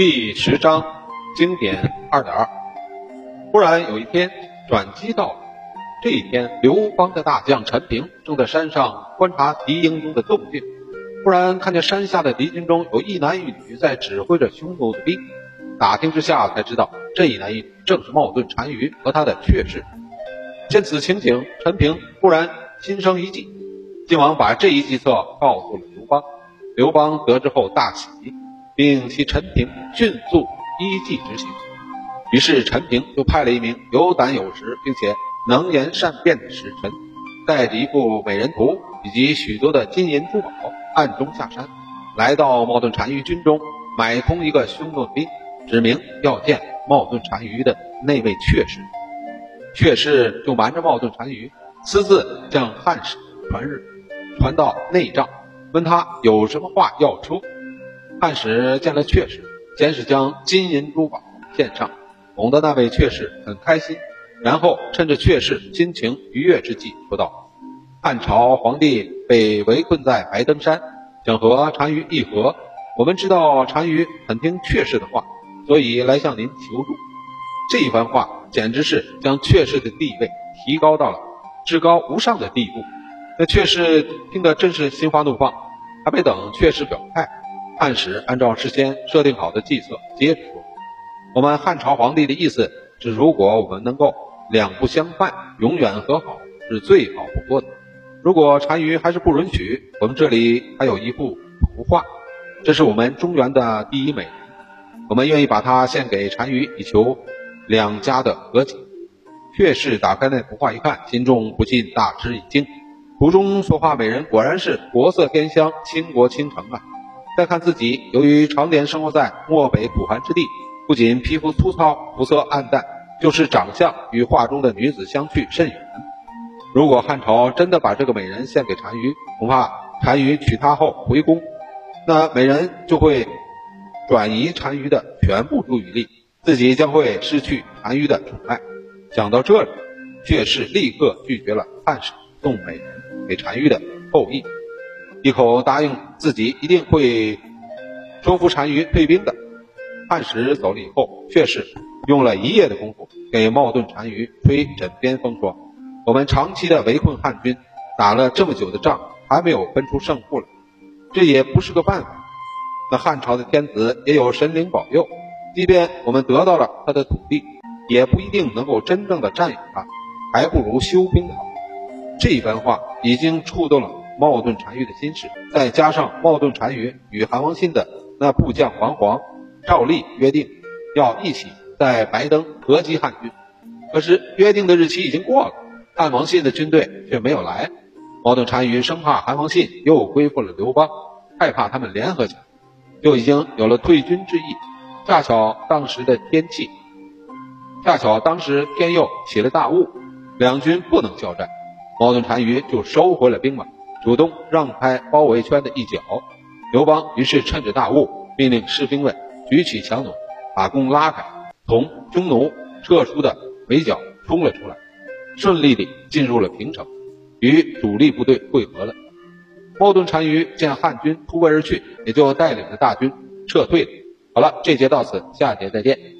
第十章经典二点二。忽然有一天，转机到了。这一天，刘邦的大将陈平正在山上观察敌营中的动静，忽然看见山下的敌军中有一男一女在指挥着匈奴的兵。打听之下才知道，这一男一女正是冒顿单于和他的妾室。见此情景，陈平忽然心生一计，急忙把这一计策告诉了刘邦。刘邦得知后大喜。并其陈平迅速依计执行，于是陈平就派了一名有胆有识并且能言善辩的使臣，带着一副美人图以及许多的金银珠宝，暗中下山，来到冒顿单于军中，买通一个匈奴兵，指明要见冒顿单于的那位阙氏。阙氏就瞒着冒顿单于，私自将汉使传日，传到内帐，问他有什么话要说。汉使见了阙氏，先是将金银珠宝献上，哄得那位阙氏很开心。然后趁着阙氏心情愉悦之际，说道：“汉朝皇帝被围困在白登山，想和单于议和。我们知道单于很听阙氏的话，所以来向您求助。”这一番话简直是将阙氏的地位提高到了至高无上的地步。那阙氏听得真是心花怒放，还没等阙氏表态。汉使按照事先设定好的计策，接着说：“我们汉朝皇帝的意思是，如果我们能够两不相犯，永远和好，是最好不过的。如果单于还是不允许，我们这里还有一幅图画，这是我们中原的第一美人，我们愿意把它献给单于，以求两家的和解。”确是打开那幅画一看，心中不禁大吃一惊，图中所画美人果然是国色天香、倾国倾城啊！再看自己，由于常年生活在漠北苦寒之地，不仅皮肤粗糙、肤色暗淡，就是长相与画中的女子相去甚远。如果汉朝真的把这个美人献给单于，恐怕单于娶她后回宫，那美人就会转移单于的全部注意力，自己将会失去单于的宠爱。想到这里，却是立刻拒绝了汉使送美人给单于的厚意。一口答应自己一定会收服单于退兵的。汉使走了以后，却是用了一夜的功夫给冒顿单于吹枕边风，说：“我们长期的围困汉军，打了这么久的仗，还没有分出胜负来，这也不是个办法。那汉朝的天子也有神灵保佑，即便我们得到了他的土地，也不一定能够真正的占有它，还不如休兵好。”这番话已经触动了。冒顿单于的心事，再加上冒顿单于与韩王信的那部将黄黄、照例约定要一起在白登合击汉军，可是约定的日期已经过了，汉王信的军队却没有来。冒顿单于生怕韩王信又归附了刘邦，害怕他们联合起来，就已经有了退军之意。恰巧当时的天气，恰巧当时天又起了大雾，两军不能交战，冒顿单于就收回了兵马。主动让开包围圈的一角，刘邦于是趁着大雾，命令士兵们举起强弩，把弓拉开，从匈奴撤出的围剿冲了出来，顺利地进入了平城，与主力部队会合了。冒顿单于见汉军突围而去，也就带领着大军撤退了。好了，这节到此，下节再见。